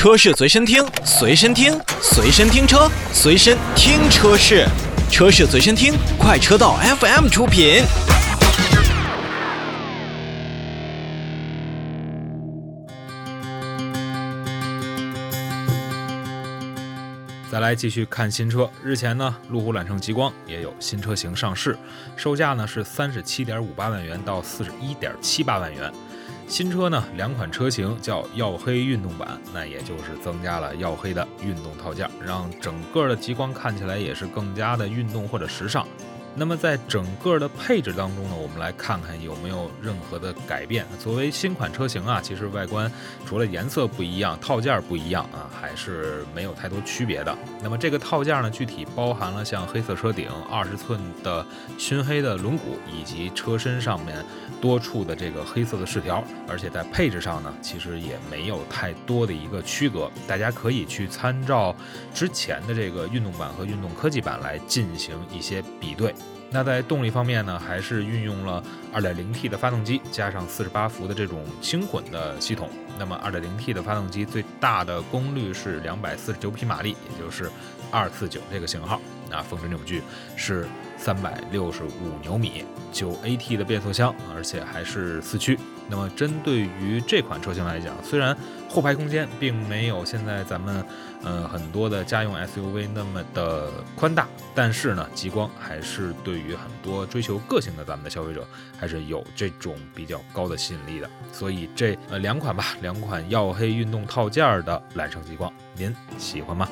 车市随身听，随身听，随身听车，随身听车市，车市随身听，快车道 FM 出品。再来继续看新车。日前呢，路虎揽胜极光也有新车型上市，售价呢是三十七点五八万元到四十一点七八万元。新车呢，两款车型叫曜黑运动版，那也就是增加了曜黑的运动套件，让整个的极光看起来也是更加的运动或者时尚。那么在整个的配置当中呢，我们来看看有没有任何的改变。作为新款车型啊，其实外观除了颜色不一样，套件不一样啊，还是没有太多区别的。那么这个套件呢，具体包含了像黑色车顶、二十寸的熏黑的轮毂，以及车身上面多处的这个黑色的饰条。而且在配置上呢，其实也没有太多的一个区隔。大家可以去参照之前的这个运动版和运动科技版来进行一些比对。那在动力方面呢，还是运用了 2.0T 的发动机，加上48伏的这种轻混的系统。那么 2.0T 的发动机最大的功率是249匹马力，也就是249这个型号。那峰值扭矩是365牛米，9AT 的变速箱，而且还是四驱。那么针对于这款车型来讲，虽然后排空间并没有现在咱们呃很多的家用 SUV 那么的宽大，但是呢，极光还是对于很多追求个性的咱们的消费者还是有这种比较高的吸引力的。所以这呃两款吧，两款曜黑运动套件的揽胜极光，您喜欢吗？